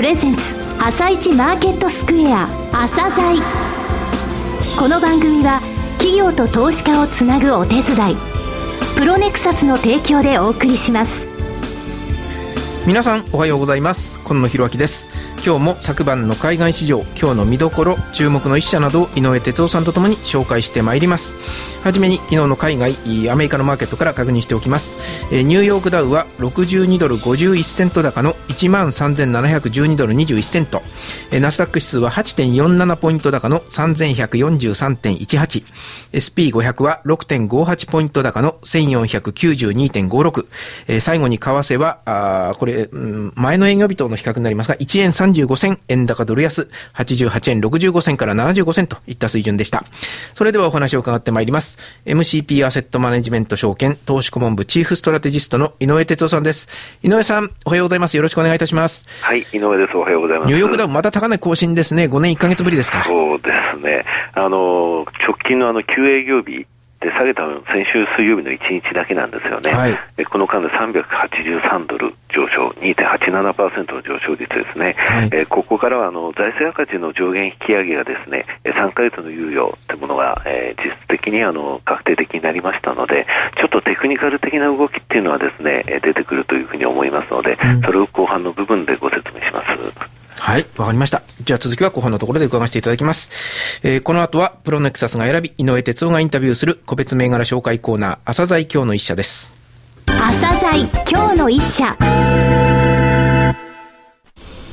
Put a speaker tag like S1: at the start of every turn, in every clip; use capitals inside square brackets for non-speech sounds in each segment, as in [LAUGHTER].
S1: プレゼンツ朝一マーケットスクエア朝鮮この番組は企業と投資家をつなぐお手伝いプロネクサスの提供でお送りします。
S2: 皆さんおはようございます。今野博明です。今日も昨晩の海外市場今日の見どころ注目の一社などを井上哲夫さんとともに紹介してまいります。はじめに昨日の海外アメリカのマーケットから確認しておきます。ニューヨークダウは62ドル51セント高の1万3712ドル21セント。ナスダック指数は8.47ポイント高の3143.18 SP500 は6.58ポイント高の1492.56最後に為替はあこれ、前の営業日との比較になりますが1円35銭円高ドル安88円65銭から75銭といった水準でしたそれではお話を伺ってまいります。MCP アセットマネジメント証券投資顧問部チーフストラテジストの井上哲夫さんです。井上さん、おはようございます。よろしくお願いいたします。
S3: はい、井上です。おはようございます。
S2: ニューヨークダウまた高値更新ですね。5年1ヶ月ぶりですか。
S3: そうですね。あの、直近のあの、9営業日、で下げたの先週水曜日の1日だけなんですよね、はい、この間で383ドル上昇、2.87%の上昇率ですね、はい、えここからはあの財政赤字の上限引き上げがですね3か月の猶予というものが、えー、実質的にあの確定的になりましたので、ちょっとテクニカル的な動きっていうのはですね出てくるというふうに思いますので、うん、それを後半の部分でご説明します。
S2: はい、わかりました。じゃあ続きは後半のところで伺わせていただきます。えー、この後はプロネクサスが選び、井上哲夫がインタビューする個別銘柄紹介コーナー、朝鮮今日の一社です。
S1: 朝鮮今日の一社。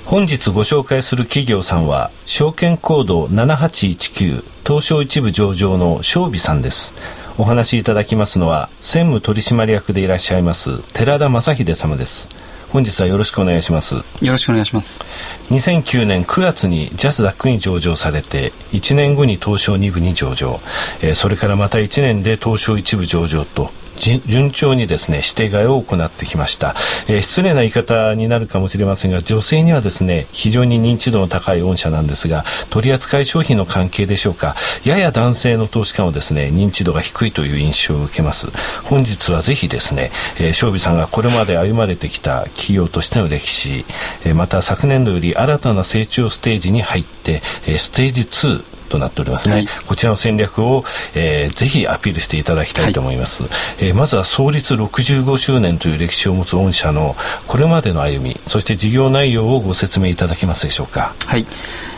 S4: 本日ご紹介する企業さんは、証券コード7819東証一部上場の正美さんです。お話しいただきますのは、専務取締役でいらっしゃいます、寺田正秀様です。本日はよろしくお願いします。
S5: よろしくお願いします。
S4: 2009年9月にジャスダックに上場されて1年後に東証2部に上場、えー、それからまた1年で東証1部上場と順調にですね指定買いを行ってきました、えー、失礼な言い方になるかもしれませんが女性にはですね非常に認知度の高い御社なんですが取扱い商品の関係でしょうか。やや男性の投資家はですね認知度が低いという印象を受けます。本日はぜひですね、えー、正美さんがこれまで歩まれてきた企業としての歴史、えー、また昨年度より新たな成長ステージに入って、えー、ステージ2となっておりますね、はい、こちらの戦略を、えー、ぜひアピールしていただきたいと思います、はい、えー、まずは創立65周年という歴史を持つ御社のこれまでの歩みそして事業内容をご説明いただけますでしょうか。
S5: はい。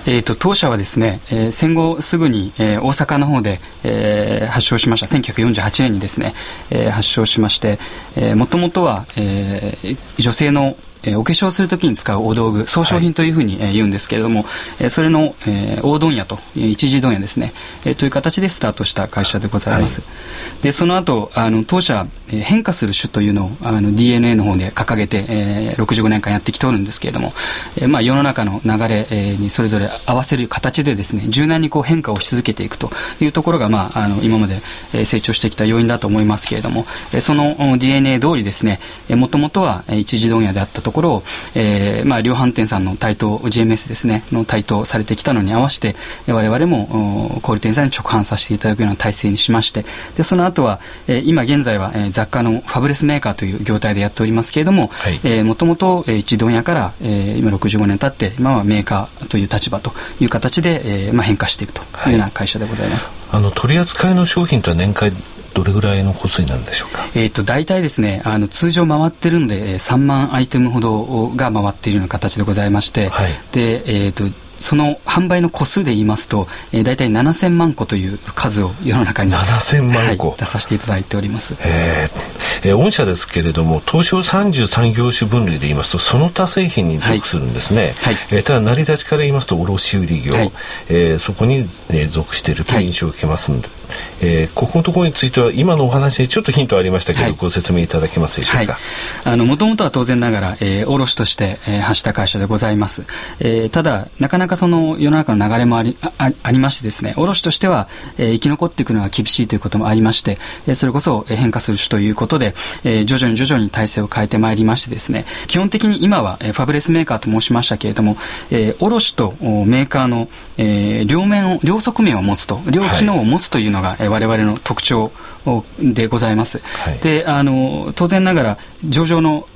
S5: えーと、当社はですね、えー、戦後すぐに、えー、大阪の方で、えー、発症しました。1948年にですね、えー、発症しましてもともとは、えー、女性のえー、お化粧するときに使うお道具装飾品というふうに、えー、言うんですけれども、えー、それの、えー、大問屋と一時問屋ですね、えー、という形でスタートした会社でございます、はい、でその後あの当社、えー、変化する種というのをあの DNA の方で掲げて、えー、65年間やってきておるんですけれども、えーまあ、世の中の流れ、えー、にそれぞれ合わせる形でですね柔軟にこう変化をし続けていくというところが、まあ、あの今まで、え、成長してきた要因だと思いますけれども、え、その DNA 通りですねもともとは一時問屋であったところを、えーまあ、量販店さんの台頭 GMS ですねの台頭されてきたのに合わせて我々も小売店さんに直販させていただくような体制にしましてでその後は、え、今現在は、え、雑貨のファブレスメーカーという業態でやっておりますけれどももともと一問屋から、えー、今65年経って今はメーカーという立場という形で、えーまあ、変化していくというような会社でございます、
S4: はい、あの取り扱いの商品とは年間どれぐらいの個数になるんでしょうか、
S5: えーと、大体ですねあの通常回ってるんで3万アイテムほどが回っているような形でございまして、はい、でえーとその販売の個数で言いますと、えー、大体7000万個という数を世の中に
S4: 7000万個、
S5: はい、出させていただいております。
S4: えー、えー、御社ですけれども、東証33業種分類で言いますと、その他製品に属するんですね。はい、えー、ただ、成り立ちから言いますと、卸売業、はい、えー、そこに、えー、属しているとい。う印象を受けますんで、はい、えー、ここのところについては、今のお話でちょっとヒントありましたけど、はい、ご説明いただけますでしょうか？
S5: あの、もともとは当然ながら、えー、卸として、えー、発した会社でございます。えー、ただ、なかなかその世の中の流れもありあありましてですね、卸としては、えー、生き残っていくのが厳しいということもありまして、えー、それこそ変化する種ということで、えー、徐々に徐々に体制を変えてまいりましてですね、基本的に今は、えー、ファブレスメーカーと申しましたけれども、えー、卸とメーカーの、えー、両面を、両側面を持つと、両機能を持つというのが、はい、我々の特徴でございます。はい、で、あの、当然ながら、上場の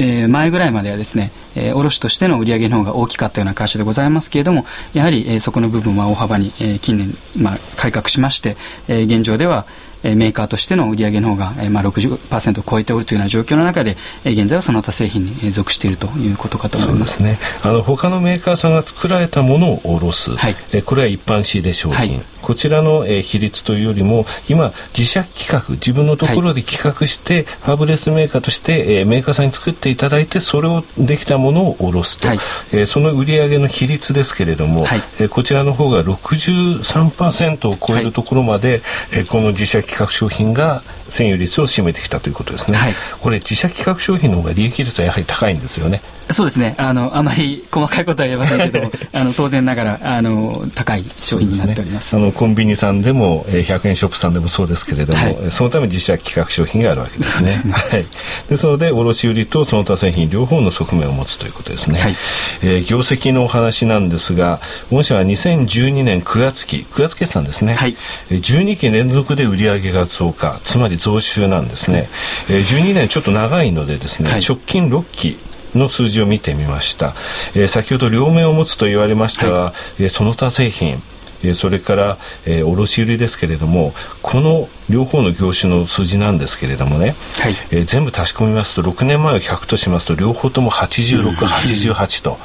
S5: えー、前ぐらいまではですね、えー、卸としての売上の方が大きかったような会社でございますけれども、やはり、えー、そこの部分は大幅に、えー、近年、まあ、改革しまして、えー、現状では、メーカーとしての売り上げの方が、まあ、60%を超えておるというような状況の中で、現在はその他製品に属しているということかと思います。
S4: そうですね。あの他のメーカーさんが作られたものを卸す、はい、えこれは一般仕入れ商品、はい、こちらの、え比率というよりも今自社企画自分のところで企画して、はい、ファブレスメーカーとして、えメーカーさんに作っていただいてそれをできたものを卸すと、はい、えその売上の比率ですけれども、はい、えこちらの方が63%を超えるところまで、えこの自社企画商品が占有率を占めてきたということですね、これ自社企画商品の方が利益率はやはり高いんですよね。
S5: そうですね。あのあまり細かいことは言えませんけど [LAUGHS] あの当然ながらあの高い商品になっております、
S4: ね、あのコンビニさんでも、えー、100円ショップさんでもそうですけれども、はい、そのため自社企画商品があるわけですね。すね。はい、ですので卸売とその他製品両方の側面を持つということですね。はい、えー、業績のお話なんですが御社は2012年9月期9月決算ですね、はい、12期連続で売上が増加つまり増収なんですね、えー、12年ちょっと長いのでですね、はい、直近6期の数字を見てみました、えー、先ほど両面を持つと言われましたが、はい、えー、その他製品えそれから、えー、卸売ですけれどもこの両方の業種の数字なんですけれどもね、はい、えー、全部足し込みますと6年前は100としますと両方とも8688と。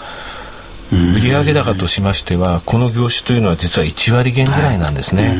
S4: 売上高としましてはこの業種というのは実は1割減ぐらいなんですね、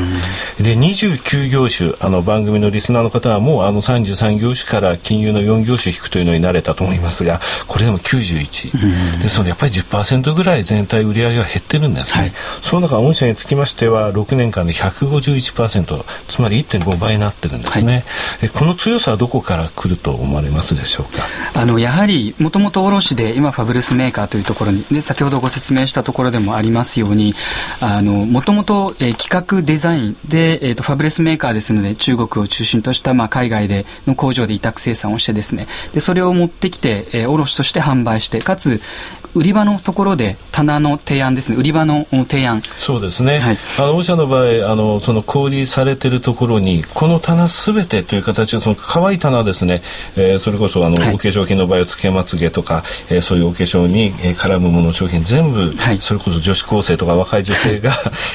S4: で29業種あの番組のリスナーの方はもうあの33業種から金融の4業種引くというのに慣れたと思いますがこれでも91、ですのでやっぱり10%ぐらい全体売上は減ってるんですね、はい、その中御社につきましては6年間で151%つまり1.5倍になってるんですね、はい、この強さはどこから来ると思われますでしょうか？
S5: あのやはりもともと卸で今ファブルスメーカーというところにで先ほどご説明したところでもありますようにもともと企画デザインで、えーと、ファブレスメーカーですので中国を中心とした、まあ、海外での工場で委託生産をしてですね。でそれを持ってきて、えー、卸として販売してかつ売り場のところで棚の提案ですね。売り場の提案。
S4: そうですね、はい、あの御社の場合あのその小売りされてるところにこの棚すべてという形のその乾い棚ですね、えー、それこそあの、はい、お化粧品の場合はつけまつげとか、えー、そういうお化粧に、えー、絡むもの商品全部、はい、それこそ女子高生とか若い女性が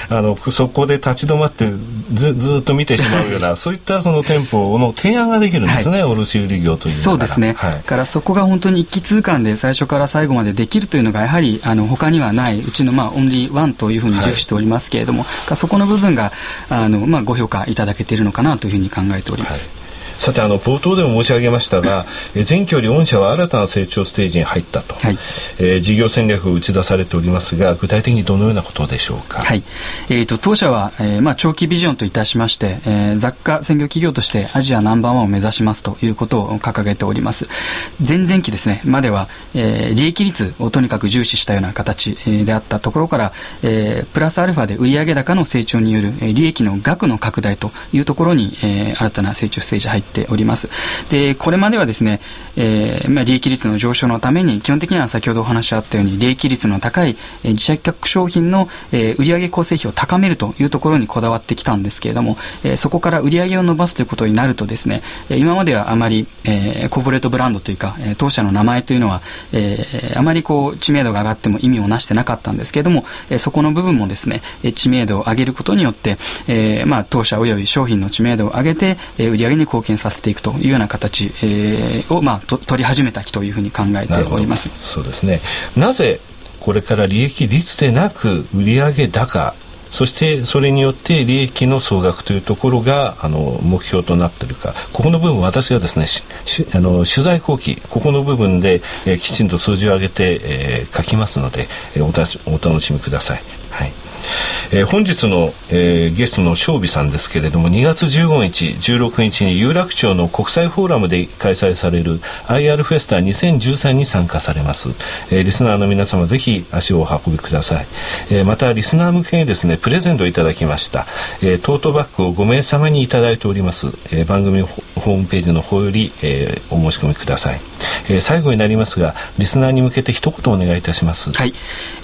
S4: あのそこで立ち止まってずずっと見てしまうようなそういったその店舗の提案ができるんですね、卸売業という
S5: そうですね、はい、からそこが本当に一気通貫で最初から最後までできるというのがやはりあの他にはないうちのまあオンリーワンというふうに重視しておりますけれども、はい、そこの部分があの、まあ、ご評価いただけているのかなというふうに考えております。はい
S4: さてあの冒頭でも申し上げましたが前期より御社は新たな成長ステージに入ったと、はい、えー、事業戦略を打ち出されておりますが具体的にどのようなことでしょうか、
S5: はい。えーと、当社は、えーまあ、長期ビジョンといたしまして、えー、雑貨専業企業としてアジアナンバーワンを目指しますということを掲げております。前々期ですねまでは、えー、利益率をとにかく重視したような形、えー、であったところから、えー、プラスアルファで売上高の成長による、えー、利益の額の拡大というところに、えー、新たな成長ステージ入ってっております。で、これまではですね、えー、まあ、利益率の上昇のために、基本的には先ほどお話あったように、利益率の高い、えー、自社企画商品の、えー、売上構成比を高めるというところにこだわってきたんですけれども、えー、そこから売上を伸ばすということになるとですね、今まではあまり、えー、コーポレートブランドというか、え、当社の名前というのは、えー、あまりこう、知名度が上がっても意味をなしてなかったんですけれども、えー、そこの部分もですね、知名度を上げることによって、えー、まあ、当社及び商品の知名度を上げて、えー、売上に貢献させていくというような形、えー、を、まあ、と取り始めた期というふうに考えております。
S4: そうですね。なぜこれから利益率でなく売上高そしてそれによって利益の総額というところがあの目標となっているか。ここの部分私がですねあの取材後期ここの部分で、えー、きちんと数字を上げて、えー、書きますので、えー、おお楽しみください。えー、本日の、えー、ゲストの正美さんですけれども2月15日16日に有楽町の国際フォーラムで開催される IR フェスタ2013に参加されます、えー、リスナーの皆様ぜひ足をお運びください、えー、またリスナー向けにですねプレゼントをいただきました、えー、トートバッグを5名様にいただいております、えー、番組ホホームページの方より、えー、お申し込みください、えー、最後になりますがリスナーに向けて一言お願いいたします。
S5: はい、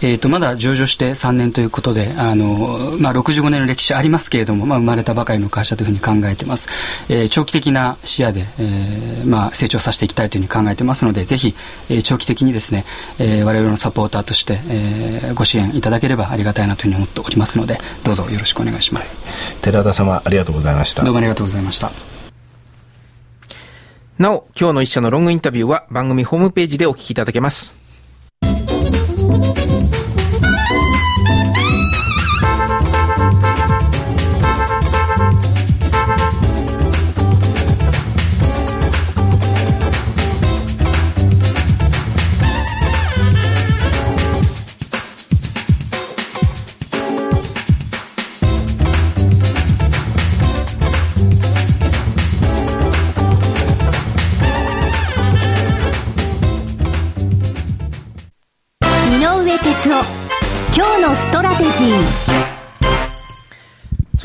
S5: えーと、まだ上場して3年ということであの、まあ、65年の歴史ありますけれども、まあ、生まれたばかりの会社というふうに考えてます、えー、長期的な視野で、えーまあ、成長させていきたいというふうに考えてますのでぜひ、えー、長期的にですね、えー、我々のサポーターとして、えー、ご支援いただければありがたいなというふうに思っておりますのでどうぞよろしくお願いします。
S4: 寺田様ありがとうございました。
S5: どうもありがとうございました
S2: なお、今日の一社のロングインタビューは番組ホームページでお聞きいただけます。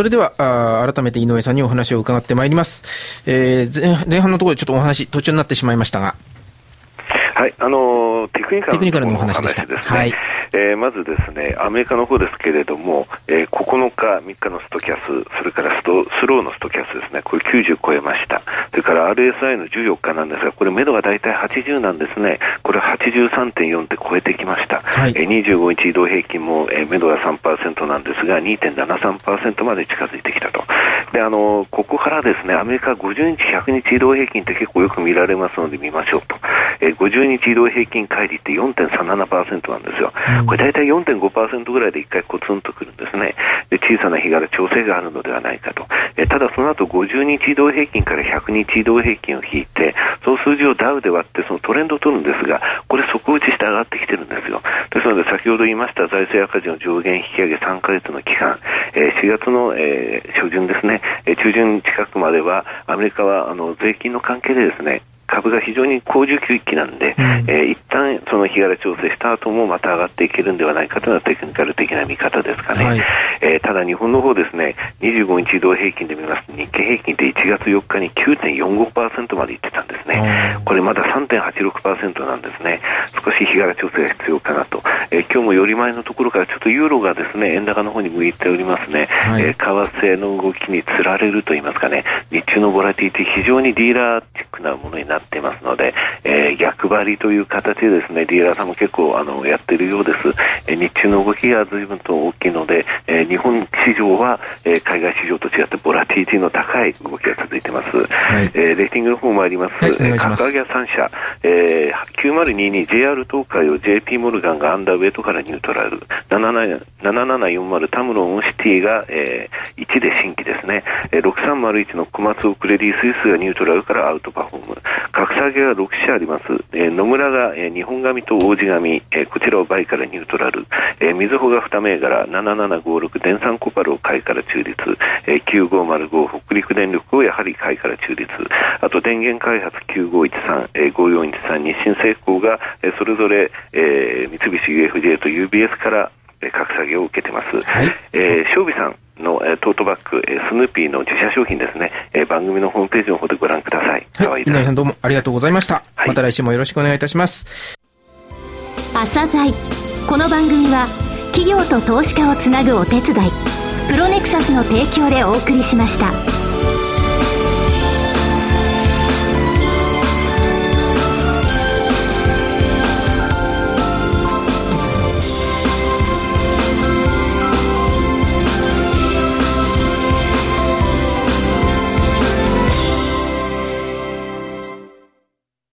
S2: それではあ改めて井上さんにお話を伺ってまいります、えー、前前半のところでちょっとお話途中になってしまいましたが。
S3: はいあのテクニカル
S2: のお話でした、
S3: ね、はいえー、まずですね、アメリカの方ですけれども、えー、9日、3日のストキャス、それからストスローのストキャスですね、これ90超えました。それから RSI の14日なんですが、これ、目処が大体80なんですね。これ83.4って超えてきました。はい、えー、25日移動平均も、えー、目処が3%なんですが、2.73%まで近づいてきたと。で、あの、ここからですね、アメリカ50日、100日移動平均って結構よく見られますので見ましょうと。えー、50日移動平均乖離って4.37%なんですよ。うん、これ大体4.5%ぐらいで1回コツンとくるんですね。で、小さな日柄調整があるのではないかと。えー、ただその後50日移動平均から100日移動平均を引いて、その数字をダウで割ってそのトレンドを取るんですが、これ底打ちして上がってきてるんですよ。ですので先ほど言いました財政赤字の上限引き上げ3ヶ月の期間、えー、4月の、えー、初旬ですね、えー、中旬近くまではアメリカはあの税金の関係でですね、株が非常に高需給期なんで、うん、えー、一旦その日柄調整した後もまた上がっていけるんではないかというのはテクニカル的な見方ですかね、はい、えー、ただ日本の方ですね25日移動平均で見ます。と日経平均って1月4日に9.45%までいってたんですね、これまだ3.86%なんですね。少し日柄調整が必要かなと、えー、今日もより前のところからちょっとユーロがですね円高の方に向いておりますね、はい、えー、為替の動きにつられると言いますかね。日中のボラティリティ非常にディーラーチックなものになっていますので、えー、逆張りという形でですねディーラーさんも結構あのやっているようです、えー、日中の動きが随分と大きいので、えー、日本市場は、えー、海外市場と違ってボラティリティの高い動きが続いています、はい、えー、レーティングの方もあります、はい、えー、格上げ3社、えー、9022 JR 東海を JP モルガンがアンダーウェイトからニュートラル。7740タムロンシティが、えー、1で新規ですね、えー、6301の小松をクレディスイスがニュートラルからアウトパフォーム格下げが6社あります、えー、野村が、えー、日本紙と王子紙、えー、こちらをバイからニュートラル、えー、みずほが2銘柄7756電産コパルを買いから中立、えー、9505北陸電力をやはり買いから中立。あと電源開発9513、えー、5413日清製鋼が、えー、それぞれ、えー、三菱 UFJ と UBS から格下げを受けてます、はい、えー、さんの、えー、トートバッグ、えー、スヌーピーの自社商品ですね、えー、番組のホームページの方でご覧ください。
S2: はい、稲井さんどうもありがとうございました。はい、また来週もよろしくお願いいたします。
S1: 朝鮮この番組は企業と投資家をつなぐお手伝い、プロネクサスの提供でお送りしました。